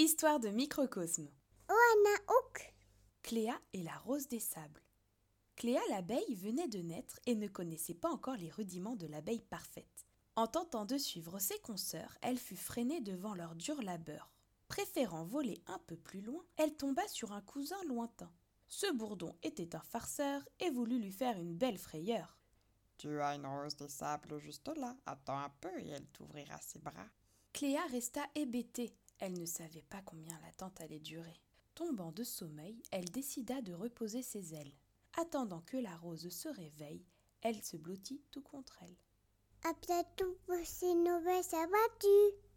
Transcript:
Histoire de microcosme. Cléa et la rose des sables. Cléa l'abeille venait de naître et ne connaissait pas encore les rudiments de l'abeille parfaite. En tentant de suivre ses consoeurs, elle fut freinée devant leur dur labeur. Préférant voler un peu plus loin, elle tomba sur un cousin lointain. Ce bourdon était un farceur et voulut lui faire une belle frayeur. Tu as une rose des sables juste là. Attends un peu et elle t'ouvrira ses bras. Cléa resta hébétée. Elle ne savait pas combien l'attente allait durer. Tombant de sommeil, elle décida de reposer ses ailes. Attendant que la rose se réveille, elle se blottit tout contre elle. C'est une nouvelle abattu.